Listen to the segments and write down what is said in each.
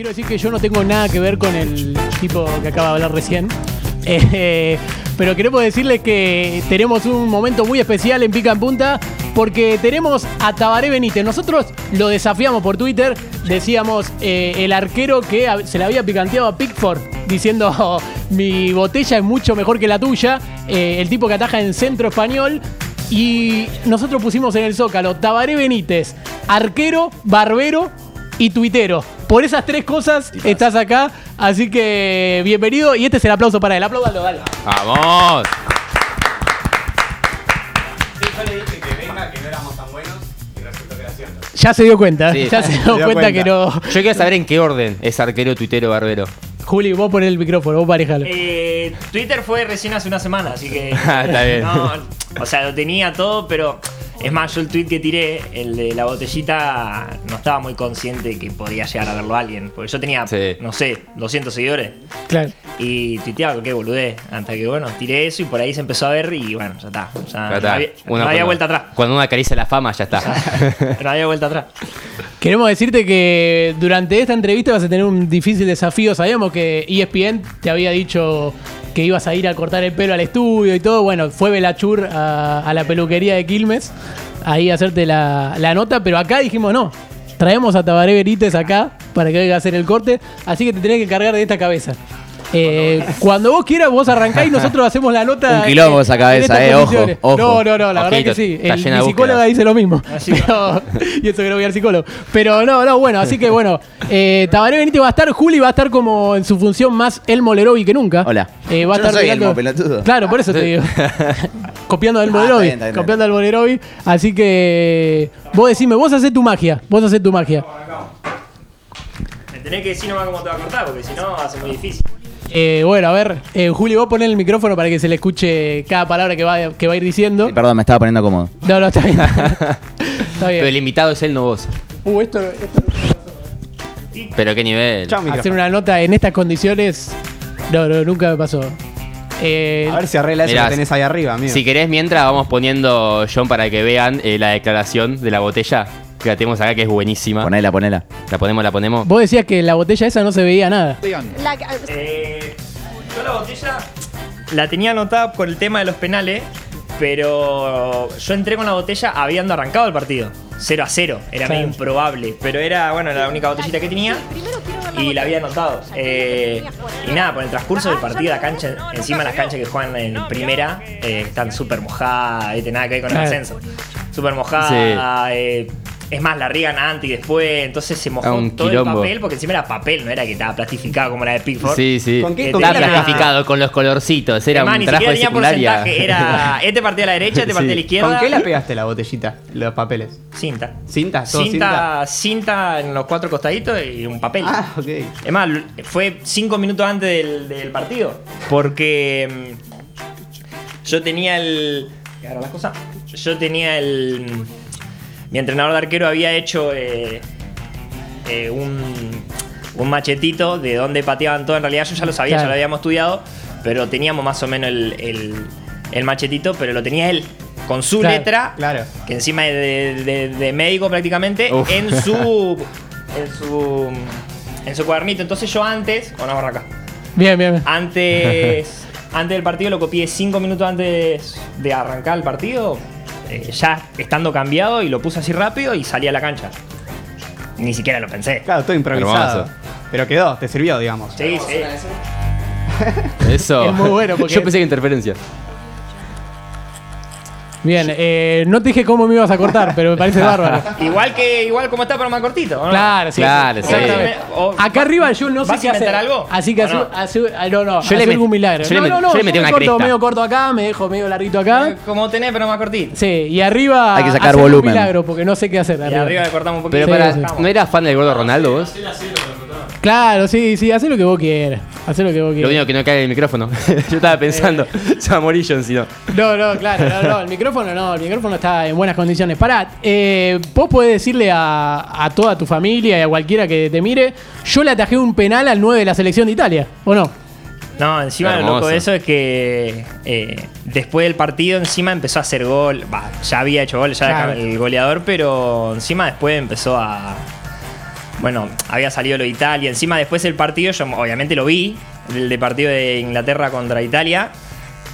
quiero decir que yo no tengo nada que ver con el tipo que acaba de hablar recién. Eh, pero queremos decirles que tenemos un momento muy especial en Pica en Punta porque tenemos a Tabaré Benítez. Nosotros lo desafiamos por Twitter, decíamos eh, el arquero que se le había picanteado a Pickford diciendo "Oh, mi botella es mucho mejor que la tuya, eh, el tipo que ataja en centro español. Y nosotros pusimos en el Zócalo Tabaré Benítez, arquero, barbero y tuitero. Por esas tres cosas estás acá, así que bienvenido y este es el aplauso para él. Apláudalo, dale. ¡Vamos! Sí, yo le dije que venga, que no éramos tan buenos y resultó que era cierto. Ya se dio cuenta, Sí. ya se dio dio cuenta, cuenta. que no. Yo quiero saber en qué orden es arquero, tuitero, barbero. Juli, vos poner el micrófono, vos parejalo. Eh, Twitter fue recién hace una semana, así que. Ah, está bien. No, o sea, lo tenía todo, pero. Es más, yo el tweet que tiré, el de la botellita, no estaba muy consciente que podía llegar a verlo alguien. Porque yo tenía, Sí. no sé, 200 seguidores. Claro. Y tuiteaba que boludé. Hasta que, bueno, tiré eso y por ahí se empezó a ver y, bueno, ya está. O sea, Ya está. no había, no Uno había cuando- vuelta atrás. Cuando uno acaricia la fama, ya está. No había vuelta atrás. Queremos decirte que durante esta entrevista vas a tener un difícil desafío. Sabíamos que ESPN te había dicho que ibas a ir a cortar el pelo al estudio y todo. Bueno, fue Belachur a, a la peluquería de Quilmes, ahí a hacerte la, la nota, pero acá dijimos no. Traemos a Tabaré Benítez acá para que venga a hacer el corte, así que te tenés que cargar de esta cabeza. Eh, cuando vos quieras, vos arrancás y nosotros hacemos la nota. Un quilombo esa cabeza, eh, ojo, ojo. No, no, no, la verdad que sí. está El- mi psicóloga búsquedas. dice lo mismo. Pero- y eso que no voy al psicólogo. Pero no, no, bueno, así que bueno. Eh, Tabaré Benítez va a estar, Juli va a estar como en su función más el Molerovi que nunca. Hola. Eh, va a Yo no soy Elmo, pelotudo. Claro, por eso te digo. copiando al Ah, Molerovi. está bien, está bien, copiando al Molerovi. Así que vos decime, vos haces tu magia. Vos haces tu magia. Me tenés que decir nomás cómo te va a cortar, porque si no va a ser muy difícil. Eh, bueno, a ver, eh, Juli, vos ponés el micrófono para que se le escuche cada palabra que va, que va a ir diciendo. Sí, Perdón, me estaba poniendo cómodo. No, no, está bien. está Pero el invitado es él, no vos. Uh, esto, esto- Pero qué nivel. Chao, hacer una nota en estas condiciones. No, no, nunca me pasó. Eh, A ver si arregla eso Mirá, que tenés ahí arriba, amigo. Si querés, mientras vamos poniendo, John, para que vean eh, la declaración de la botella que la tenemos acá, que es buenísima. Ponela, ponela. La ponemos, la ponemos. vos decías que la botella esa no se veía nada. La- Eh, yo la botella la tenía anotada por el tema de los penales, pero yo entré con la botella habiendo arrancado el partido. 0 a 0, era Claro. medio improbable, pero era bueno la única botellita que tenía y la había anotado. Eh, y nada, por el transcurso del partido, la cancha, encima las canchas que juegan en primera eh, están súper mojadas, ¿viste? nada que ver con el Claro. ascenso. Súper mojada, eh, es más, la riegan antes y después, entonces se mojó Ah, un todo quilombo. el papel, porque encima era papel, no era que estaba plastificado como la de Pickford. Sí, sí. ¿Con qué- con Estaba qué la plastificado con los colorcitos. Era Además, un ni siquiera de tenía secundaria. porcentaje. Era este partido a la derecha, este partido a la izquierda. ¿Con qué la pegaste la botellita? Los papeles. Cinta. ¿Cinta? ¿Todo Cinta, cinta en los cuatro costaditos y un papel. Ah, ok. Es más, fue cinco minutos antes del, del partido. Porque mm, yo tenía el. ¿qué era la cosa? Yo tenía el. Mi entrenador de arquero había hecho eh, eh, un, un machetito de dónde pateaban todo. En realidad yo ya lo sabía, Claro. ya lo habíamos estudiado, pero teníamos más o menos el, el- el machetito, pero lo tenía él. Con su Claro, letra, claro. que encima es de, de- de médico prácticamente, Uf. en su. en su. en su cuadernito. Entonces yo antes. O no, borra acá. Bien, bien, bien. Antes. antes del partido lo copié cinco minutos antes de arrancar el partido. Eh, ya estando cambiado y lo puse así rápido y salí a la cancha. Ni siquiera lo pensé. Claro, todo improvisado. Hermoso. Pero quedó, te sirvió, digamos. Sí, sí. Eso. Es muy bueno porque- Yo pensé que interferencia. Bien, eh, no te dije cómo me ibas a cortar, pero me parece bárbaro. Igual que. Igual como está, pero más cortito. ¿o no? Claro, sí. Claro, sí. Exactamente. O- Acá arriba yo no sé ¿Vas a qué hacer. inventar algo? Así que ¿O hace, no? hace- ah, no, no, Yo le hace met- algún milagro. yo le no, met- no, no, yo le metí me una corto cresta. medio corto acá, me dejo medio larguito acá. Eh, Como tenés, pero más cortito. Sí, y arriba Hay que sacar hace algún volumen. milagro porque no sé qué hacer. Y arriba. arriba le cortamos un poquito. Pero Sí, para, sí. ¿no eras fan del gordo Ronaldo vos? Claro, sí, sí, haz lo que vos quieras. Haz lo que vos Lo quieras. único que no cae en el micrófono. Yo estaba pensando, se va a morir John si no. No, no, claro, no, no, el micrófono no, el micrófono está en buenas condiciones. Pará, eh, vos podés decirle a, a toda tu familia y a cualquiera que te mire, yo le atajé un penal al 9 de la selección de Italia, ¿o no? No, encima lo loco de eso es que eh, después del partido encima empezó a hacer gol. Ya había hecho gol, ya era Claro. el goleador, pero encima después empezó a, bueno, había salido lo de Italia. Encima después del partido, yo obviamente lo vi, el de partido de Inglaterra contra Italia.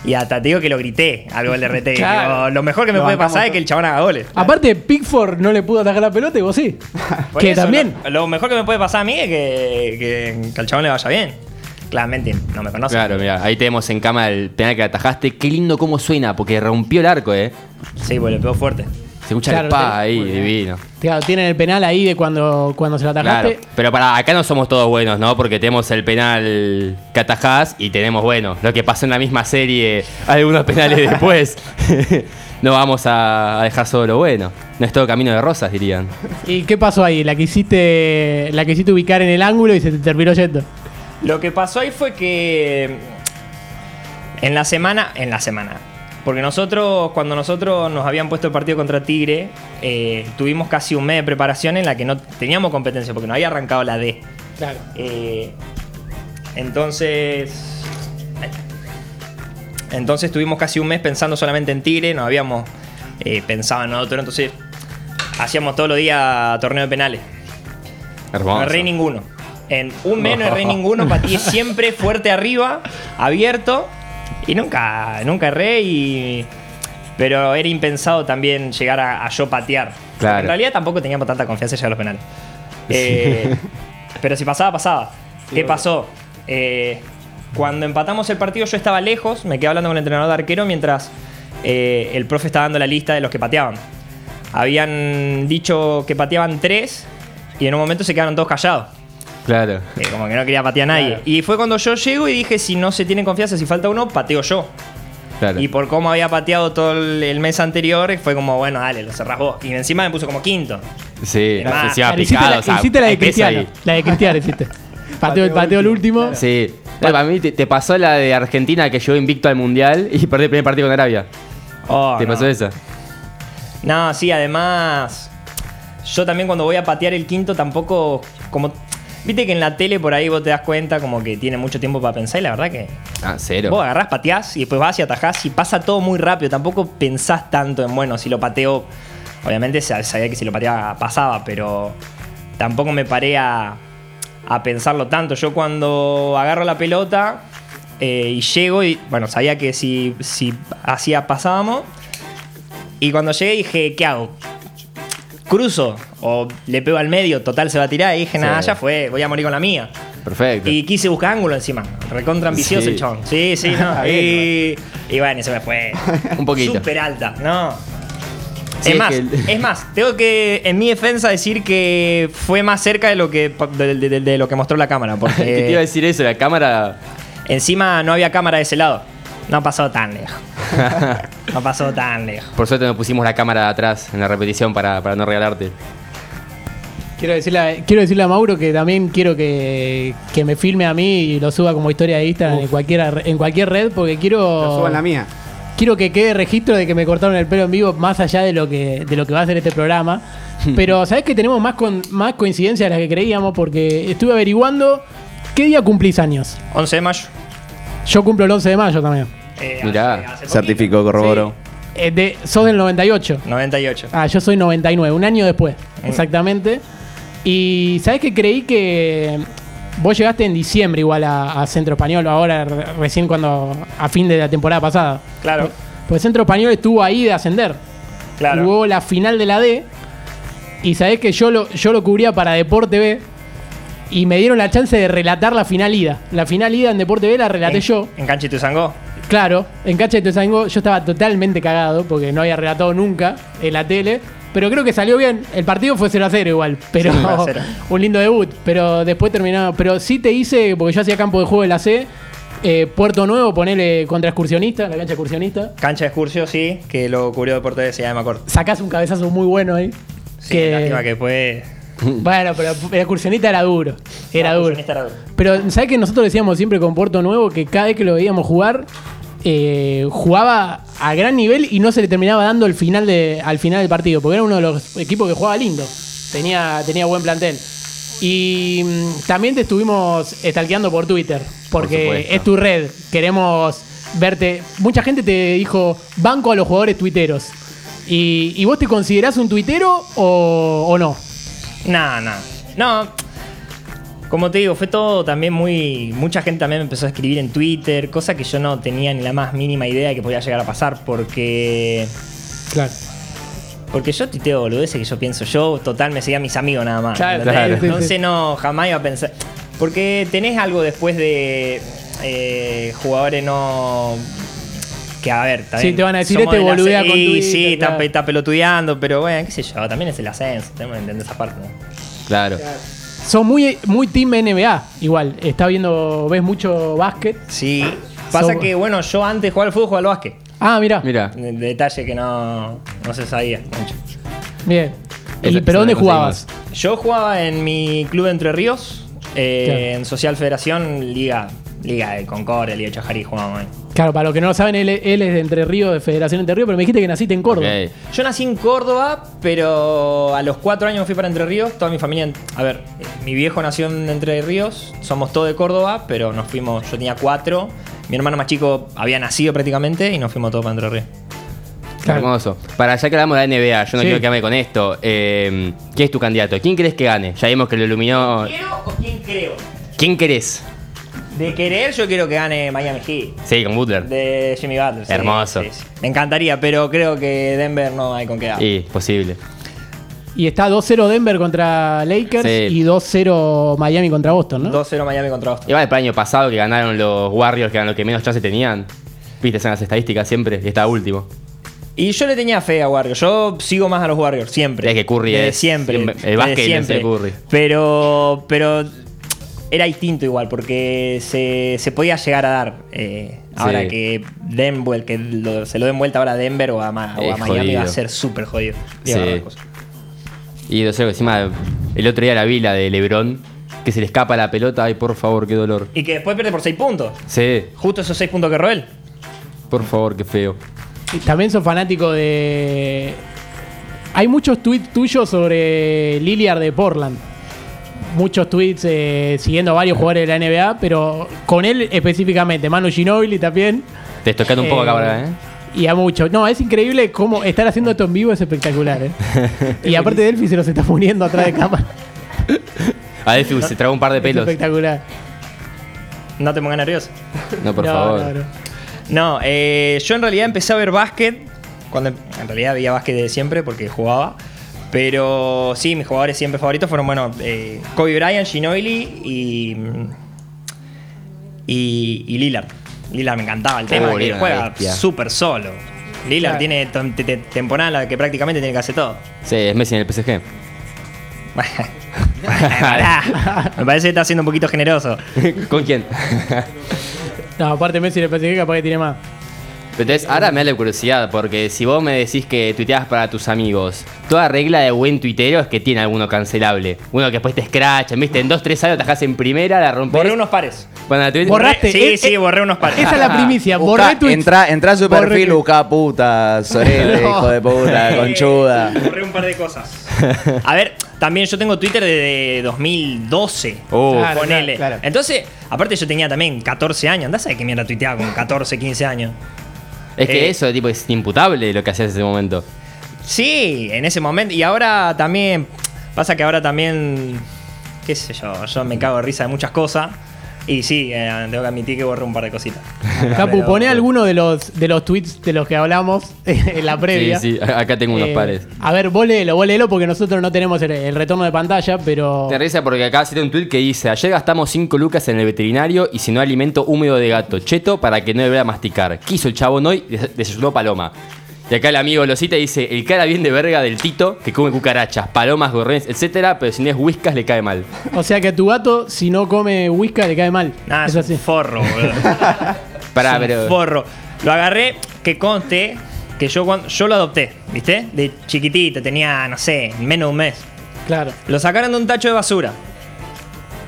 Y hasta te digo que lo grité al gol de RT. Claro. Digo, Lo mejor que me Lo puede pasar es que el chabón haga goles. Aparte, Pickford no le pudo atacar la pelota y vos sí. Por que eso, también. Lo, lo mejor que me puede pasar a mí es que, que, que al chabón le vaya bien. Claramente no me conoce. Claro, mira, ahí tenemos en cama el penal que atajaste. Qué lindo cómo suena, porque rompió el arco, eh. Sí, pues le pegó fuerte. Se escucha Claro, el pa ahí, divino. Claro, tienen el penal ahí de cuando, cuando se lo atajaste. Claro, pero para acá no somos todos buenos, ¿no? Porque tenemos el penal que atajás y tenemos, bueno, lo que pasó en la misma serie, algunos penales después. no vamos a, a dejar solo lo bueno. No es todo camino de rosas, dirían. ¿Y qué pasó ahí? La quisiste, la quisiste ubicar en el ángulo y se te terminó yendo. Lo que pasó ahí fue que en la semana, en la semana, porque nosotros, cuando nosotros nos habían puesto el partido contra Tigre, eh, tuvimos casi un mes de preparación en la que no teníamos competencia, porque no había arrancado la D. Claro. Eh, entonces. Entonces tuvimos casi un mes pensando solamente en Tigre, no habíamos eh, pensado en otro, entonces hacíamos todos los días torneo de penales. No Hermoso. erré ninguno. En un mes no erré ninguno, pateé siempre fuerte arriba, abierto, y nunca, nunca erré y. Pero era impensado también llegar a, a yo patear. Claro. En realidad tampoco teníamos tanta confianza en llegar a los penales. Eh, pero si pasaba, pasaba. ¿Qué pasó? Eh, cuando empatamos el partido yo estaba lejos, me quedé hablando con el entrenador de arquero mientras eh, el profe estaba dando la lista de los que pateaban. Habían dicho que pateaban tres y en un momento se quedaron todos callados. Claro. Eh, como que no quería patear a nadie. Claro. Y fue cuando yo llego y dije, si no se tiene confianza, si falta uno, pateo yo. Claro. Y por cómo había pateado todo el, el mes anterior, fue como, bueno, dale, lo cerrás vos. Y encima me puso como quinto. Sí, Más. encima Claro, hiciste, picado, la, o sea, hiciste la de Cristiano. ahí. La de Cristiano hiciste. Pateo, el pateo el último. Sí. No, para mí te, te pasó la de Argentina que llegó invicto al mundial y perdió el primer partido con Arabia. Oh, ¿Te no. pasó esa? No, sí, además. Yo también cuando voy a patear el quinto tampoco. Como. Viste que en la tele por ahí vos te das cuenta como que tiene mucho tiempo para pensar y la verdad que. Ah, cero. Vos agarrás, pateás y después vas y atajás y pasa todo muy rápido. Tampoco pensás tanto en, bueno, si lo pateo. Obviamente sa- sabía que si lo pateaba pasaba, pero tampoco me paré a, a pensarlo tanto. Yo cuando agarro la pelota eh, y llego y, bueno, sabía que si, si hacía pasábamos. Y cuando llegué dije, ¿qué hago? ¿Cruzo? ¿O le pego al medio? Total se va a tirar. Y dije, nada, Sí. ya fue, voy a morir con la mía. Perfecto. Y quise buscar ángulo encima. Recontra ambicioso Sí. el chabón. Sí, sí, no. y, y bueno, y se me fue. Un poquito. Súper alta, no. Sí, es es más, que el- es más, tengo que en mi defensa decir que fue más cerca de lo que de, de- de- de lo que mostró la cámara. ¿Qué te iba a Porque decir eso? La cámara. encima no había cámara de ese lado. No pasó tan lejos. No pasó tan lejos. Por suerte nos pusimos la cámara de atrás en la repetición para, para no regalarte. Quiero decirle, a, quiero decirle a Mauro que también quiero que, que me filme a mí y lo suba como historia de Instagram en cualquier, en cualquier red porque quiero. Lo en la mía. quiero que quede registro de que me cortaron el pelo en vivo más allá de lo que, de lo que va a ser este programa. Pero sabes que tenemos más, con, más coincidencias de las que creíamos porque estuve averiguando qué día cumplís años. 11 de mayo. Yo cumplo el 11 de mayo también. Eh, Mirá. hace- hace poquito. Certificó, corroboró. Eh, de, sos del 98. 98. Ah, yo soy 99, un año después, Mm. exactamente. Y sabes que creí que vos llegaste en diciembre igual a, a Centro Español, ahora re- recién cuando a fin de la temporada pasada. Claro, Pues Centro Español estuvo ahí de ascender. claro. Jugó la final de la D. Y sabés que yo lo, yo lo cubría para Deporte B. Y me dieron la chance de relatar la final ida. La final ida en Deporte B la relaté en, yo. En Cancha y Tuzangó. Claro, en Cacha de Tuzangó yo estaba totalmente cagado porque no había relatado nunca en la tele. Pero creo que salió bien. El partido fue 0 a 0 igual. Pero 0 a 0. un lindo debut. Pero después terminó. Pero sí te hice, porque yo hacía campo de juego en la C. eh, Puerto Nuevo, ponele contra excursionista, la cancha excursionista. Cancha de Excursio, sí, que lo cubrió Deporte de ya me acuerdo. Sacás un cabezazo muy bueno ahí. Sí, que- lástima que después. Bueno, pero el excursionista era duro. Era No, duro. Era duro. Pero, ¿sabes que nosotros decíamos siempre con Puerto Nuevo que cada vez que lo veíamos jugar, eh, jugaba a gran nivel y no se le terminaba dando el final de, al final del partido? Porque era uno de los equipos que jugaba lindo. Tenía, tenía buen plantel. Y mm, también te estuvimos stalkeando por Twitter. Porque es tu red. Queremos verte. Mucha gente te dijo banco a los jugadores tuiteros. ¿Y, y vos te considerás un tuitero o, o no? Nah, nah. No, como te digo, fue todo también muy. Mucha gente también me empezó a escribir en Twitter, cosa que yo no tenía ni la más mínima idea de que podía llegar a pasar, porque. Claro. Porque yo tuiteo boludeces que yo pienso, yo total me seguía a mis amigos nada más. Claro, claro. Entonces no, jamás iba a pensar. Porque tenés algo después de eh, jugadores no. Que a ver, Sí, te van a decir, somos este boludea con Sí, Twitter, sí, está, claro. está pelotudeando, pero bueno, qué sé yo, también es el ascenso, tenemos que entender esa parte. ¿no? Claro. Son muy, muy team NBA, igual. Está viendo, ves mucho básquet. Sí. Pasa So- que, bueno, yo antes de jugar al fútbol jugaba al básquet. Ah, mira. Mira. De- Detalle que no, no se sabía mucho. Bien. ¿Y, Esa- ¿Pero dónde jugabas? Yo jugaba en mi club de Entre Ríos, eh, en Social Federación, Liga, Liga de Concordia, Liga de Chajarí, jugábamos ahí. Claro, para los que no lo saben, él, él es de Entre Ríos, de Federación Entre Ríos, pero me dijiste que naciste en Córdoba. Ok. Yo nací en Córdoba, pero a los cuatro años me fui para Entre Ríos. Toda mi familia, a ver, eh, mi viejo nació en Entre Ríos, somos todos de Córdoba, pero nos fuimos, yo tenía cuatro, mi hermano más chico había nacido prácticamente y nos fuimos todos para Entre Ríos. Claro. Hermoso. Para ya que hablamos de la NBA, yo no Sí. quiero quedarme con esto. Eh, ¿Quién es tu candidato? ¿Quién crees que gane? Ya vimos que lo iluminó. ¿Quiero o quién creo? ¿Quién querés? De querer, yo quiero que gane Miami Heat. Sí, con Butler. De Jimmy Butler. sí, Hermoso. sí, sí. Me encantaría, pero creo que Denver no hay con qué dar. Y, posible. Y está 2-0 Denver contra Lakers Sí. y 2-0 Miami contra Boston, ¿no? 2-0 Miami contra Boston. Igual el año pasado que ganaron los Warriors, que eran los que menos chance tenían. Viste, son las estadísticas siempre, y estaba último. Y yo le tenía fe a Warriors. Yo sigo más a los Warriors, siempre. Es que Curry Desde es- Siempre. siempre- el básquet es siempre. de Curry. Pero. Pero. Era distinto igual, porque se, se podía llegar a dar. eh, ahora Sí. que Denver, que lo- se lo den vuelta ahora a Denver o a, Ma- o a Es Miami, jodido. va a ser súper jodido. Sí. Las cosas. Y no sé, encima, el otro día la vi, la de Lebron, que se le escapa la pelota. Ay, por favor, qué dolor. Y que después pierde por 6 puntos. Sí, Justo esos 6 puntos que erró él. por favor, qué feo. Y también sos fanático de. Hay muchos tweets tuyos sobre Lillard de Portland. Muchos tweets eh, siguiendo a varios jugadores de la NBA, pero con él específicamente. Manu Ginobili también. Te estoy tocando un poco Eh, acá ahora, ¿eh? Y a muchos. No, es increíble cómo estar haciendo esto en vivo es espectacular, ¿eh? y aparte Delphi se los está poniendo atrás de cámara. A Delphi se tragó un par de Es pelos. espectacular. No te pongas nervioso. No, por No, favor. no, no. No, eh, yo en realidad empecé a ver básquet. Cuando en realidad veía básquet de siempre porque jugaba. Pero sí, mis jugadores siempre favoritos fueron, bueno, eh, Kobe Bryant, Ginobili y, mm, y. y Lillard. Lillard me encantaba el tema Oh, que Lillard, juega súper solo. Lillard Claro. tiene tem- te- te- temporada en la que prácticamente tiene que hacer todo. Sí, es Messi en el PSG. Me parece que está siendo un poquito generoso. ¿Con quién? No, aparte Messi le PSG capaz que tiene más. Pero entonces, ahora me da la curiosidad, porque si vos me decís que tuiteas para tus amigos, toda regla de buen tuitero es que tiene alguno cancelable. Uno que después te escrachan, viste, en dos, tres años tajás en primera, la rompes. Borré unos pares. Bueno, la tuit- Borraste. Sí, Eh, sí, eh, borré unos pares. Esa es la primicia. Busca- Borré entra, entra a su Borré perfil, busca puta, sorete, No. hijo de puta, conchuda. Borré un par de cosas. A ver, también yo tengo Twitter desde 2012. Oh. Claro, ponele. claro, claro. Entonces, aparte yo tenía también 14 años. Andás a ver qué mierda tuiteaba con 14, 15 años. Es que Eh. eso, tipo, es imputable lo que hacías en ese momento. Sí, en ese momento. Y ahora también. Pasa que ahora también. qué sé yo, yo me cago de risa de muchas cosas. Y sí, eh, tengo que admitir que borré un par de cositas. Capu, pone alguno de los, de los tweets de los que hablamos en la previa. Sí, sí, acá tengo unos Eh, pares. A ver, vos léelo, vos léelo porque nosotros no tenemos el, el retorno de pantalla, pero. Te risa porque acá cita un tweet que dice: Ayer gastamos 5 lucas en el veterinario y si no alimento húmedo de gato, cheto, para que no debiera masticar. ¿Qué hizo el chabón hoy? Des- Desayunó paloma. Y acá el amigo lo cita y dice: El cara bien de verga del Tito que come cucarachas, palomas, gorriones, etcétera, pero si no es whiskas le cae mal. O sea que a tu gato, si no come whisky, le cae mal. Nada, es es así. un forro, boludo. Pará, Es un pero. forro. Lo agarré, que conste que yo, cuando, yo lo adopté, ¿viste? De chiquitito, tenía, no sé, menos de un mes. Claro. Lo sacaron de un tacho de basura.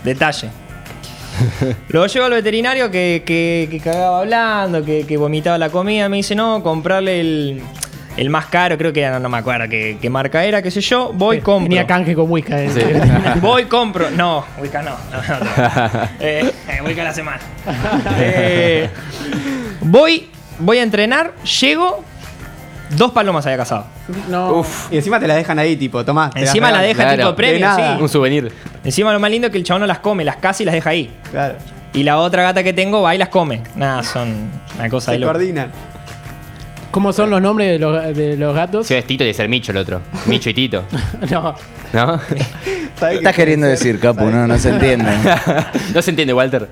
Detalle. Lo llevo al veterinario que, que- que cagaba hablando, que, que vomitaba la comida. Me dice, no, comprarle el, el más caro, creo que era, no, no me acuerdo qué, qué marca era, qué sé yo. Voy, compro. Tenía canje con whisky. eh. Sí. Voy, compro. No, Wicca no. no, no, no. Eh, eh, Wicca la semana. Eh, voy, voy a entrenar, llego Dos palomas había cazado. No. Y encima te la dejan ahí, tipo, tomá. te Encima la regalan. deja Claro. tipo premio, nada. sí. Un souvenir. Encima lo más lindo es que el chabón no las come, las caza y las deja ahí. Claro. Y la otra gata que tengo va y las come. Nada, son una cosa de Se loco. coordinan. ¿Cómo son los nombres de los, de los gatos? Si es Tito, tiene que ser Micho el otro. Micho y Tito. No. ¿No? ¿Sabés ¿Qué estás queriendo decir, Capu? No, no se entiende. no se entiende, Walter.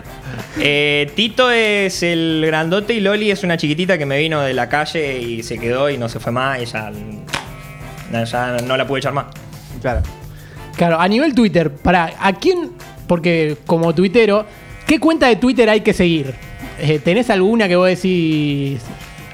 Eh, Tito es el grandote y Loli es una chiquitita que me vino de la calle y se quedó y no se fue más y ya, no, ya no la pude echar más. Claro. Claro, a nivel Twitter, para ¿a quién? Porque como tuitero, ¿qué cuenta de Twitter hay que seguir? Eh, ¿Tenés alguna que vos decís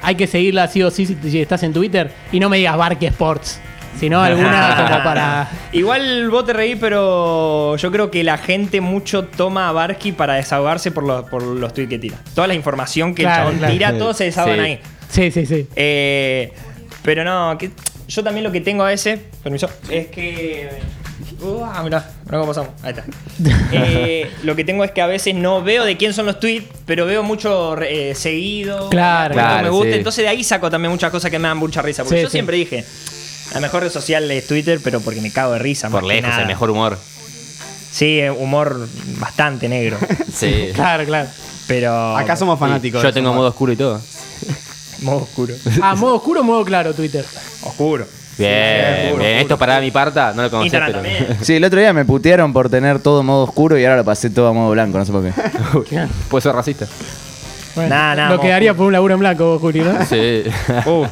hay que seguirla sí o sí si, si estás en Twitter? Y no me digas Barque Sports, sino alguna como para. Igual vos te reí, pero yo creo que la gente mucho toma a Barsky para desahogarse por los, por los tweets que tira. Toda la información que Claro, el chabón claro. tira, todos se desahogan Sí. ahí. Sí, sí, sí. Eh, pero no, que yo también lo que tengo a veces, permiso, es que. Uh, ah, mirá, mirá cómo pasamos. Ahí está. Eh, lo que tengo es que a veces no veo de quién son los tweets, pero veo mucho eh, seguido. Claro. Claro, me gusta. sí. Entonces de ahí saco también muchas cosas que me dan mucha risa. Porque Sí, yo sí. siempre dije, la mejor red social es Twitter, pero porque me cago de risa. Por más que lejos, nada. el mejor humor. Sí, eh, humor bastante negro. Sí. Claro, claro. Pero. Acá somos fanáticos. Yo tengo modo oscuro y todo. Modo oscuro. Ah, modo oscuro o modo claro Twitter. Oscuro. Bien, oscuro, bien. oscuro. Esto para mi parta, no lo conocía, pero. también. Sí, el otro día me putearon por tener todo modo oscuro y ahora lo pasé todo a modo blanco, no sé por qué. Puede ser racista. Bueno, Nah, nah, lo quedaría oscuro. por un laburo en blanco, vos, Juli, ¿no? Sí. Uh,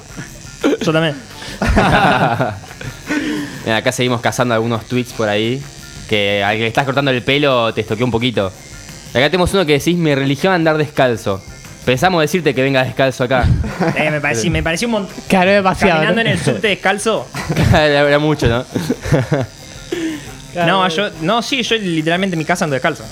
yo también. Mira, acá seguimos cazando algunos tweets por ahí. Que al que le estás cortando el pelo te estoqueó un poquito. Acá tenemos uno que decís: Mi religión andar descalzo. Pensamos decirte que venga descalzo acá. Eh, me, pareció, me pareció un montón. Claro, es demasiado. Caminando ¿no? en el subte descalzo. Habrá mucho, ¿no? Claro. No, yo, no, sí, yo literalmente en mi casa ando descalzo.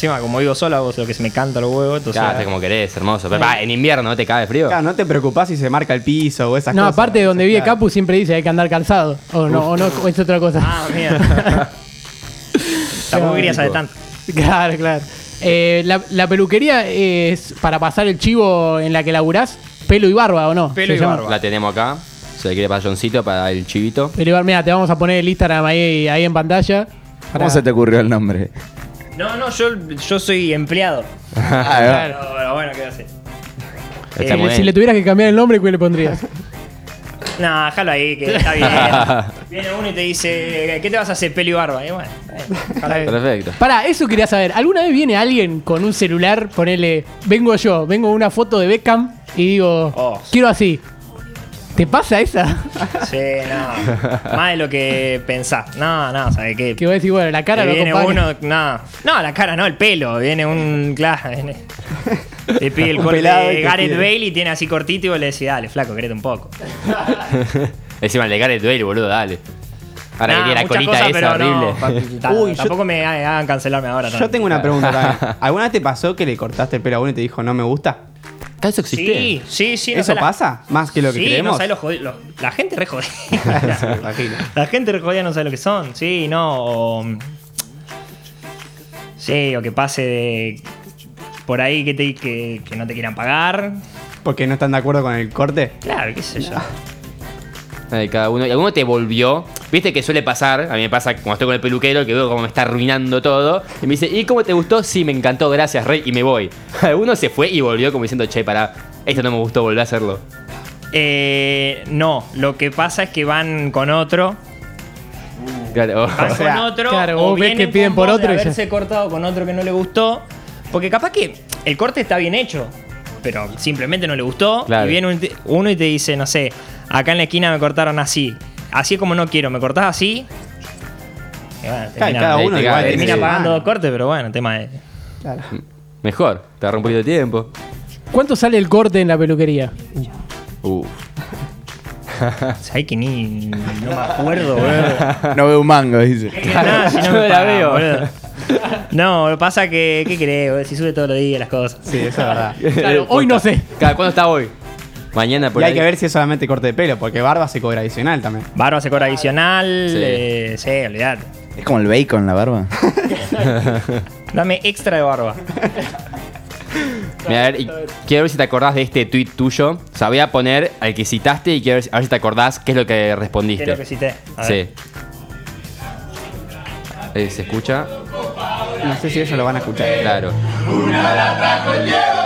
Encima, como vivo sola, hago lo que se me canta los huevos. Entonces, Claro, como querés, hermoso. Pero pa, en invierno no te cae frío. Claro, no te preocupás si se marca el piso o esas No, cosas. aparte de donde vive Claro. Capu siempre dice hay que andar calzado. O no, o no es otra cosa. Ah, mira. Tampoco quería saber tanto. Claro, claro. Eh, la, la peluquería es para pasar el chivo en la que laburás, pelo y barba, ¿o no? Pelo y llama. barba. La tenemos acá. Se le quiere para Johncito, para el chivito. Pelo y barba. Mira, te vamos a poner el Instagram ahí, ahí en pantalla. ¿Cómo se te ocurrió el nombre? No, no, yo, yo soy empleado. Ah, Pero, pero bueno, ¿qué? Está Eh, muy Si bien. le tuvieras que cambiar el nombre, ¿cuál le pondrías? No, déjalo ahí, que está bien. Viene uno y te dice, ¿qué te vas a hacer, pelo y barba? Y bueno, déjalo ahí. Perfecto. Pará, eso quería saber. ¿Alguna vez viene alguien con un celular, ponele, vengo yo, vengo con una foto de Beckham y digo, Oh. quiero así? ¿Te pasa esa? Sí, no. Más de lo que pensás. No, no, ¿sabes qué? que vos decís, bueno, la cara Que lo viene acompaña. uno, no, no, la cara no, el pelo. Viene un, claro, viene- le pide el Un corte de Gareth. Bale y tiene así cortito y vos le decís, dale, flaco, querete un poco. Encima el de Gareth Bale, boludo, dale. Ahora Nah, que tiene la colita cosas, esa no, horrible. Uy, yo- tampoco me ha- hagan cancelarme ahora. Yo tengo una pregunta también. ¿Alguna vez te pasó que le cortaste el pelo a uno y te dijo no me gusta? ¿Eso existe? Sí, sí, sí. ¿Eso la- pasa? Más que lo que sí, creemos. no sabes lo La gente re jodida. La gente re jodida no sabe lo que son. Sí, no. O, sí, o que pase de. Por ahí que, te, que, que no te quieran pagar. Porque no están de acuerdo con el corte. Claro, qué sé yo. Ay, cada uno. ¿Y alguno te volvió? Viste que suele pasar, a mí me pasa cuando estoy con el peluquero, que veo cómo me está arruinando todo. Y me dice, ¿y cómo te gustó? Sí, me encantó, gracias, Rey, y me voy. Alguno se fue y volvió como diciendo, che, pará, esto no me gustó, volver a hacerlo. Eh, no, lo que pasa es que van con otro. Claro. Van O sea, con otro. claro, o vos ves vienen que piden por otro de y ya- haberse cortado con otro que no le gustó. Porque capaz que el corte está bien hecho. Pero simplemente no le gustó. Claro. Y viene un- uno y te dice, no sé, acá en la esquina me cortaron así. Así es como no quiero, me cortás así. Y bueno, termina, cada uno te igual termina pagando dos cortes, pero bueno, tema de. Claro. Mejor, te agarra un poquito de tiempo. ¿Cuánto sale el corte en la peluquería? Uh. ¿Sabes que ni no me acuerdo, boludo? No veo un mango, dice. Nada, si no me la veo. boludo. No, lo que pasa que, ¿qué crees? boludo? Si sube todos los días las cosas. Sí, eso es verdad. Claro, hoy no sé. Claro, ¿Cuándo está hoy? Mañana por Y hay ahí. que ver si es solamente corte de pelo, porque barba se cobra adicional también. Barba se cobra adicional. Sí. eh, Sí, olvidate. Es como el bacon, la barba. Dame extra de barba. Mira, a ver, y quiero ver si te acordás de este tweet tuyo. O sea, voy a poner al que citaste y quiero ver, si- a ver si te acordás qué es lo que ¿Qué respondiste. es lo que cité? A ver. Sí. Eh, ¿Se escucha? No sé si ellos lo van a escuchar. Claro. Ah,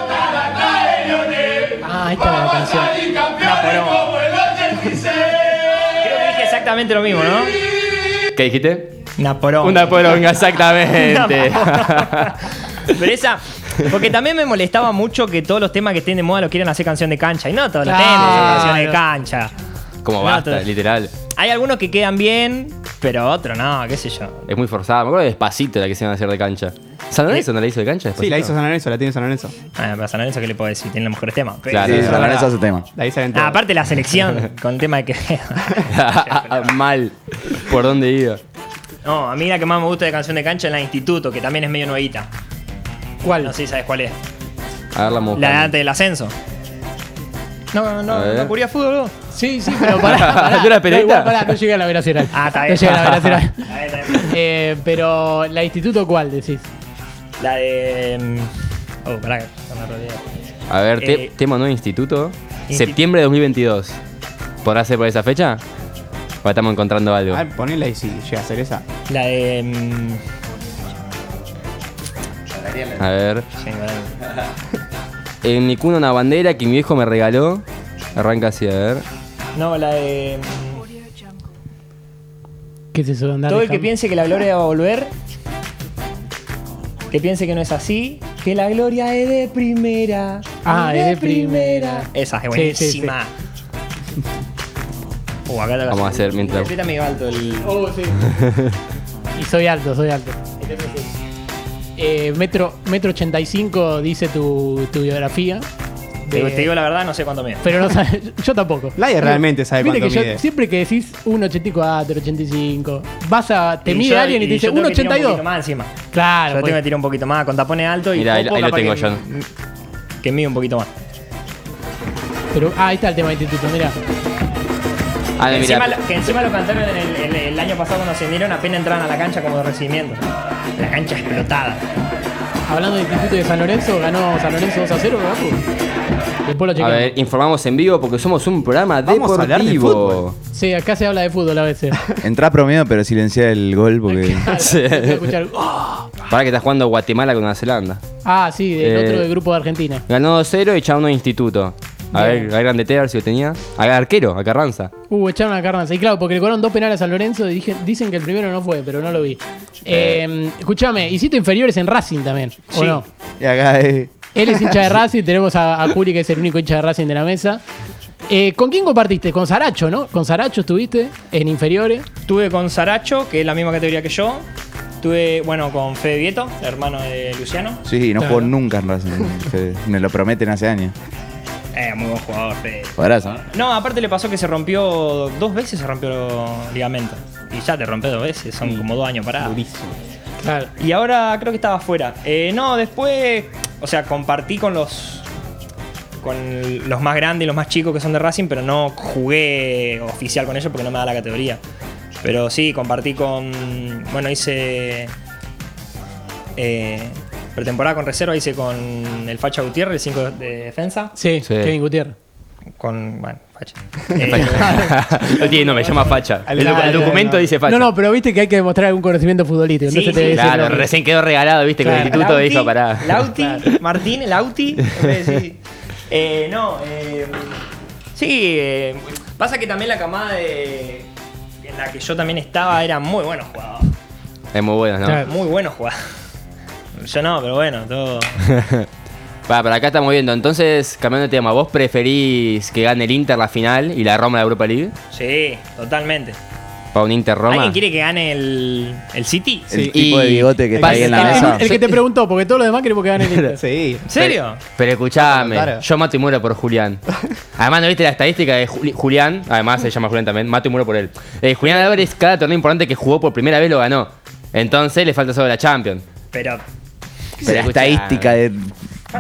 ahí está la canción. Creo que dije exactamente lo mismo, ¿no? ¿Qué dijiste? Naporón. Una poronga, exactamente. Pero esa. Porque también me molestaba mucho que todos los temas que estén de moda los quieren hacer canción de cancha. Y no todos los temas son canciones de cancha. Como No, basta, todo- literal. Hay algunos que quedan bien, pero otros no, qué sé yo. Es muy forzada. Me acuerdo de despacito la que se iban a hacer de cancha. ¿San Lorenzo no la hizo de cancha? Sí, la hizo? San Lorenzo, la tiene San Lorenzo. Ah, pero San Lorenzo, ¿qué le puedo decir? Tiene los mejores temas. Claro. Sí, es San Lorenzo hace tema. La hizo Ah, aparte la selección con el tema de que. Mal. ¿Por dónde iba? no, a mí la que más me gusta de canción de cancha es la de Instituto, que también es medio nuevita. ¿Cuál? No sé si sabes cuál es. A ver la La de mujer. antes del ascenso. No, no, no cubría fútbol. vos? Sí, sí, pero pará. pará. ¿Tú eras No, periodista? pará, no llegué a la ver nacional. Ah, está No bien. llegué a la ver nacional. Está bien, está bien. Eh, pero, ¿la instituto cuál decís? La de. mm, Oh, pará, no me rodeo. A ver, te- Eh, tema nuevo instituto. Insti- Septiembre de 2022. ¿Podrá ser por esa fecha? ¿O estamos encontrando algo? A ver, ponela y si llega a ser esa. La de. mm, A ver. En mi cuna una bandera que mi viejo me regaló. Arranca así, a ver. No, la de. mm, ¿Qué es eso de andar Todo el que dejando? piense que la gloria va a volver. Que piense que no es así. Que la gloria es de primera. Ah, es de primera. Esa es Sí, buenísima. Uh, acá te la- Vamos a hacer mientras- Interpreta medio alto el. Oh, sí. y soy alto, soy alto. Eh, metro, metro 85 dice tu, tu biografía. Te, te digo la verdad, no sé cuánto mide. Pero no sabes, yo tampoco. Nadie realmente sabe Viste cuánto que yo- mide. siempre que decís 1,84, 85, vas a. Te Y mide yo- alguien y te dice yo tengo que tirar Un 1,82. poquito más encima. Claro, Yo pues. tengo que tirar un poquito más, con tapones altos y. Mira, ahí- ahí lo capaz tengo que, yo. Que mide un poquito más. pero, ah, ahí está el tema del instituto, mira. Ah, Que encima, mira. lo- que encima lo cantaron el, el- el año pasado cuando ascendieron, apenas entraron a la cancha como de recibimiento. La cancha explotada. Hablando del instituto de San Lorenzo, ganó San Lorenzo 2 a 0, Rafu. Después lo A chequeamos. ver, informamos en vivo porque somos un programa Vamos a hablar de deportivo. fútbol. Sí, acá se habla de fútbol a veces. Entrá promedio, pero silencia el gol porque. Sí. Escuchar, "Oh". Para que estás jugando Guatemala con Nueva Zelanda. Ah, sí, del Eh, otro del grupo de Argentina. Ganó 2-0 y uno de instituto. A Bien. ver, a ver grande si lo tenía. A ver, arquero, a Carranza. Uh, echaron a Carranza. Y claro, porque le cobraron dos penales a Lorenzo y dije- dicen que el primero no fue, pero no lo vi. Eh, escuchame, hiciste inferiores en Racing también, ¿o Sí. no? Y acá eh, Él es hincha de Racing, tenemos a, a Juli, que es el único hincha de Racing de la mesa. Eh, ¿Con quién compartiste? Con Saracho, ¿no? Con Saracho estuviste en inferiores. Tuve con Saracho, que es la misma categoría que yo. Tuve, bueno, con Fede Vieto, hermano de Luciano. Sí, no Claro. jugó nunca en Racing. Me lo prometen hace años. Eh, muy buen jugador, Fede. Jugadorazo. No, aparte le pasó que se rompió dos veces, se rompió el ligamento. Y ya te rompió dos veces, son como dos años parados. Durísimo. Claro. Y ahora creo que estaba afuera. Eh, no, después, o sea, compartí con los con los más grandes y los más chicos que son de Racing, pero no jugué oficial con ellos porque no me da la categoría. Pero sí, compartí con, bueno, hice eh, pretemporada con reserva, hice con el Facha Gutiérrez, el 5 de defensa, Sí, Sí. Kevin Gutiérrez. con, bueno, Facha. Eh, no tiene nombre, llama Facha. El, docu- el documento dice Facha. No, no, pero viste que hay que demostrar algún conocimiento futbolístico. Sí, entonces te sí. Claro, recién quedó regalado, viste, con el instituto Lauti, dijo pará. Lauti, Martín, el Lauti. Sí. Eh, no, eh, sí, eh, pasa que también la camada de, en la que yo también estaba era muy buenos jugadores. Es muy bueno, ¿no? Claro. Muy buenos jugadores. Yo no, pero bueno, todo. Va, pero acá estamos viendo. Entonces, cambiando de tema, ¿vos preferís que gane el Inter la final y la Roma la Europa League? Sí, totalmente. Para un Inter-Roma. ¿Alguien quiere que gane el, el City? El Sí. tipo de bigote que está ahí en la El- el- mesa. El, que te preguntó, porque todos los demás queremos que gane el Inter. Sí. ¿En serio? Pero escuchame, Claro. yo mato y muero por Julián. Además, ¿no viste la estadística de Juli- Julián? Además, se llama Julián también. Mato y muero por él. Eh, Julián Álvarez, cada torneo importante que jugó por primera vez lo ganó. Entonces, le falta solo la Champions. Pero Pero la escuchame. estadística de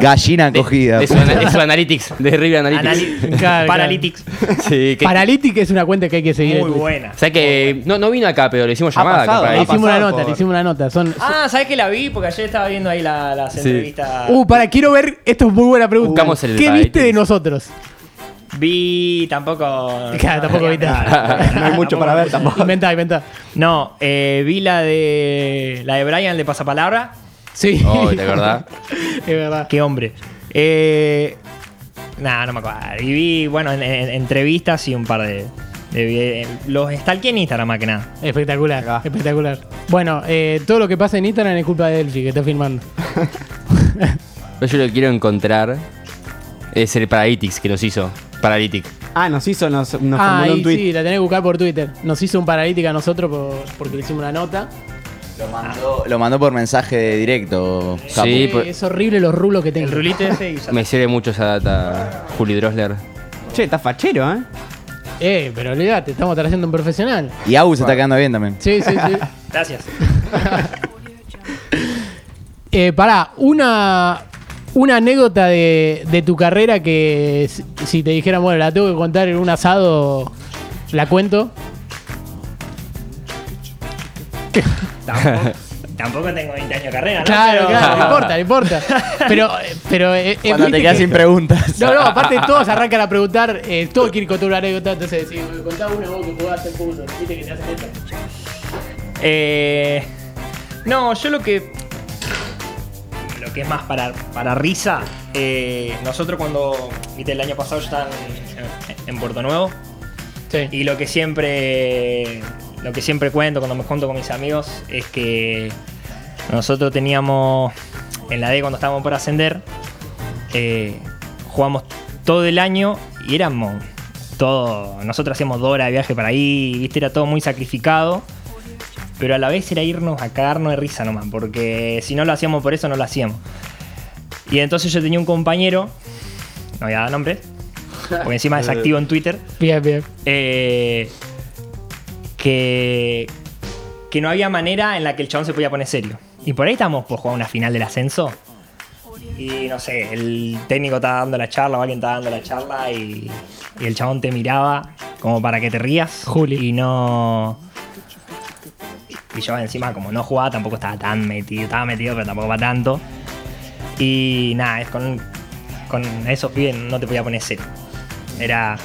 Gallina cogida. De su, de su analytics, de River Analytics. Anali- Claro, Paralytics. Sí, que, Paralytic es una cuenta que hay que seguir. Muy buena. o sea que no, no vino acá, pero le hicimos Ha llamada. pasado, capaz. Le ha hicimos una pasado nota, por- le hicimos una nota. Son, Ah, ¿sabes que la vi? Porque ayer estaba viendo ahí la- las Sí. entrevistas. Uh, para, quiero ver. Esto es muy buena pregunta. Buscamos el ¿Qué Paralytics. viste de nosotros? Vi tampoco. Claro, tampoco viste. No hay mucho para ver tampoco. Inventá, inventá. No, eh, vi la de. La de Brian, de Pasapalabra. Sí. Oh, ¿de verdad? es verdad. Qué hombre. Eh, nah, no me acuerdo. Y vi, bueno, en, en- entrevistas y un par de. de vide- los stalkeé en Instagram más que nada. Espectacular, Acá. espectacular. Bueno, eh, todo lo que pasa en Instagram es culpa de Delphi, que está filmando. Pero yo lo que quiero encontrar es el Paralytics que nos hizo. Paralytic. Ah, nos hizo, nos, nos ah, formuló y un tweet. sí, la tenés que buscar por Twitter. Nos hizo un paralítica a nosotros por- porque le hicimos una nota. Lo mandó, lo mandó por mensaje directo. Capo. Sí, es horrible los rulos que tengo. El rulito ese y ya Me sirve mucho esa data, Juli Drosler. Che, está fachero, ¿eh? Eh, pero olvídate, estamos trayendo un profesional. Y Agus se está quedando bien también. Sí, sí, sí. Gracias. Eh, pará, una, una anécdota de, de tu carrera que si, si te dijeran, bueno, la tengo que contar en un asado, ¿la cuento? Tampoco, tampoco tengo 20 años de carrera, ¿no? Claro, Pero- claro, no importa, no importa. Pero, pero eh, Cuando te quedas que- sin preguntas. No, no, aparte todos arrancan a preguntar, eh, todos quieren contar una anécdota, entonces si contá una vos que jugaste al fútbol, viste que te hacen esto. Eh, no, yo lo que. Lo que es más para, para risa. eh, nosotros cuando. Viste, el año pasado yo estaba en, en Puerto Nuevo. Sí. Y lo que siempre. Lo que siempre cuento cuando me junto con mis amigos es que nosotros teníamos. En la D cuando estábamos por ascender. eh, jugamos todo el año y éramos todo. Nosotros hacíamos dos horas de viaje para ahí, viste, era todo muy sacrificado. Pero a la vez era irnos a cagarnos de risa nomás, porque si no lo hacíamos por eso, no lo hacíamos. Y entonces yo tenía un compañero, no voy a dar nombres, porque encima es activo en Twitter, Bien, bien. eh, que, que no había manera en la que el chabón se podía poner serio. Y por ahí estábamos por jugar una final del ascenso. Y no sé, el técnico estaba dando la charla o alguien estaba dando la charla y, y el chabón te miraba como para que te rías. Juli. Y no. Y yo encima, como no jugaba, tampoco estaba tan metido. Estaba metido, pero tampoco para tanto. Y nada, es con, con esos pibes no te podía poner serio. Era.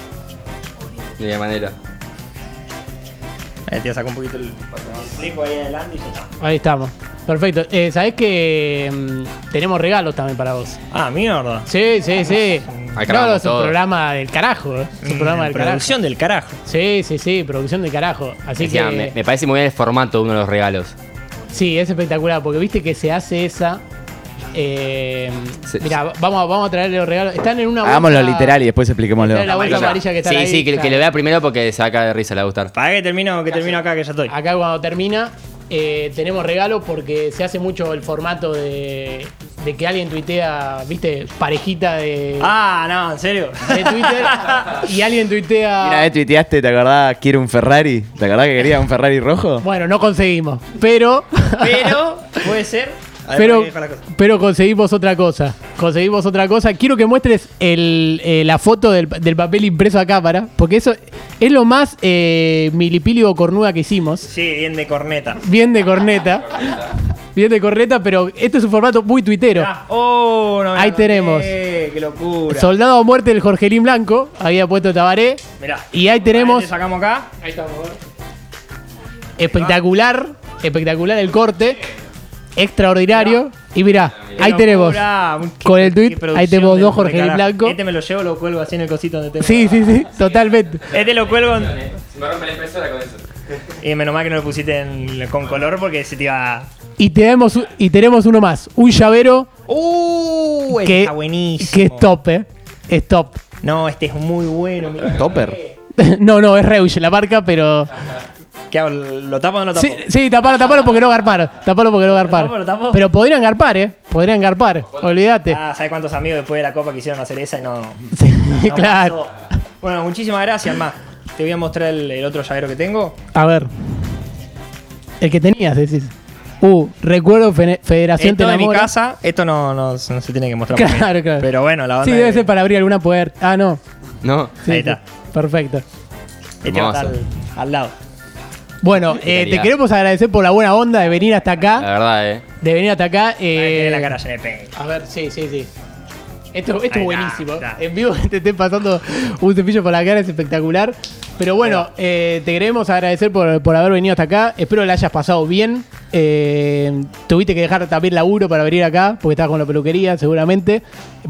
De qué manera. Eh, te saco un poquito el, fleco ahí adelante y ya está. Ahí estamos. Perfecto. Eh, ¿Sabés que mm, tenemos regalos también para vos? Ah, mierda. Sí, sí, sí. Acá No, es un programa del carajo. eh. Es un programa del carajo. producción del carajo. Sí, sí, sí, producción del carajo. Así Encima, que. me, me parece muy bien el formato de uno de los regalos. Sí, es espectacular, porque viste que se hace esa. Eh, Se- mira, vamos, a- vamos a traerle los regalos. Están en una bolsa. Hagámoslo literal y después expliquémoslo. La bolsa Amarilla. que está sí, ahí. sí, que, que claro. lo vea primero porque se va a caer de risa, le va a gustar. Para que termino, que termino acá que ya estoy. Acá cuando termina, eh, tenemos regalo porque se hace mucho el formato de, de que alguien tuitea, viste, parejita de, Ah, no, en serio. de Twitter y alguien tuitea. Una vez tuiteaste, ¿te acordás? Quiero un Ferrari. ¿Te acordás que quería un Ferrari rojo? Bueno, no conseguimos, pero. Pero, puede ser. Pero, pero conseguimos otra cosa. Conseguimos otra cosa. Quiero que muestres el, eh, la foto del, del papel impreso a cámara. Porque eso es lo más eh, milipilio cornuda que hicimos. Sí, bien de corneta. Bien de corneta. Bien de corneta, pero este es un formato muy tuitero. Ah, oh, no Ahí tenemos. Qué locura. Soldado a muerte del Jorgelín Blanco. Había puesto Tabaré. Mirá. Y ahí tenemos. Te sacamos acá. Espectacular. Espectacular el corte. Extraordinario. Y mirá, Qué ahí tenemos. locura. Qué- Con el qué tweet, ahí tenemos de- dos de Jorgelín carajo. Blanco. Este me lo llevo, lo cuelgo así en el cosito donde tengo. Sí, sí, sí, totalmente. Este lo cuelgo en- Se me rompe la impresora con eso. y menos mal que no lo pusiste en- con color porque se te iba. Y tenemos, u- y tenemos uno más. Un llavero Uh, este que, está buenísimo. que es top, eh. Es top. No, este es muy bueno. mira. Topper. no, no, es Reuge la marca, pero. ¿Qué hago? ¿Lo tapo o no lo tapo? Sí, sí, tapalo, tapalo porque no garpar. Tapalo porque no garpar. tapo, lo tapo? Pero podrían garpar, eh. Podrían garpar. Olvídate. Ah, ¿sabes cuántos amigos después de la copa quisieron hacer esa y no. Sí, no claro. pasó? Bueno, muchísimas gracias, más. Te voy a mostrar el, el otro llavero que tengo. A ver. El que tenías, decís. Uh, recuerdo Federación Esto de mi casa, esto no, no, no se tiene que mostrar. Claro, claro. Pero bueno, la Sí, debe de- ser para abrir alguna puerta. Ah, no. ¿No? Sí, Ahí sí. está. Perfecto. Este va a estar al, al lado. Bueno, eh, te queremos agradecer por la buena onda de venir hasta La acá. verdad, ¿eh? De venir hasta acá. Eh, la cara llena de pelo. A ver, sí, sí, sí. Esto, esto es buenísimo. En vivo te esté pasando un cepillo por la cara, es espectacular. Pero bueno, eh, te queremos agradecer por, por haber venido hasta acá. Espero la hayas pasado bien. Eh, tuviste que dejar también laburo para venir acá, porque estabas con la peluquería, seguramente.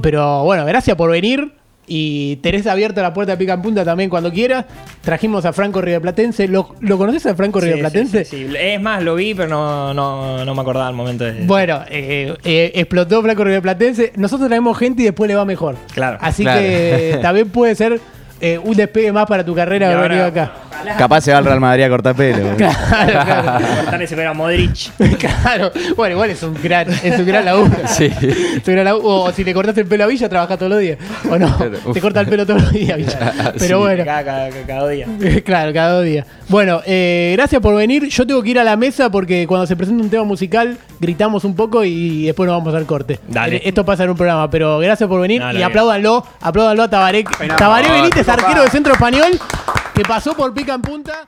Pero bueno, gracias por venir. Y tenés abierta la puerta de Pica en Punta también cuando quieras. Trajimos a Franco Riverplatense. ¿Lo, ¿lo conoces a Franco Sí, Riverplatense? sí, sí, sí. Es más, lo vi, pero no, no, no me acordaba al momento de. Bueno, eh, eh, explotó Flaco River Platense. Nosotros traemos gente y después le va mejor. Claro. Así Claro. que también puede ser eh, un despegue más para tu carrera ahora- venido acá. Capaz se va al Real Madrid a cortar pelo. Claro, claro. Cortar ese pelo a Modric. Claro. Bueno, igual es un gran, es un gran laburo. Sí. Es un gran laburo. O si le cortaste el pelo a Villa, trabaja todos los días. O no, uf. te corta el pelo todos los días, Villa. Pero Sí. bueno. Cada, cada, cada día. Claro, cada días. Bueno, eh, gracias por venir. Yo tengo que ir a la mesa porque cuando se presenta un tema musical gritamos un poco y después nos vamos al corte. Dale. Eh, Esto pasa en un programa, pero gracias por venir No, y apláudanlo, apláudanlo a Tabaré. Tabaré Benítez, arquero de Centro Español, que pasó por pica en punta.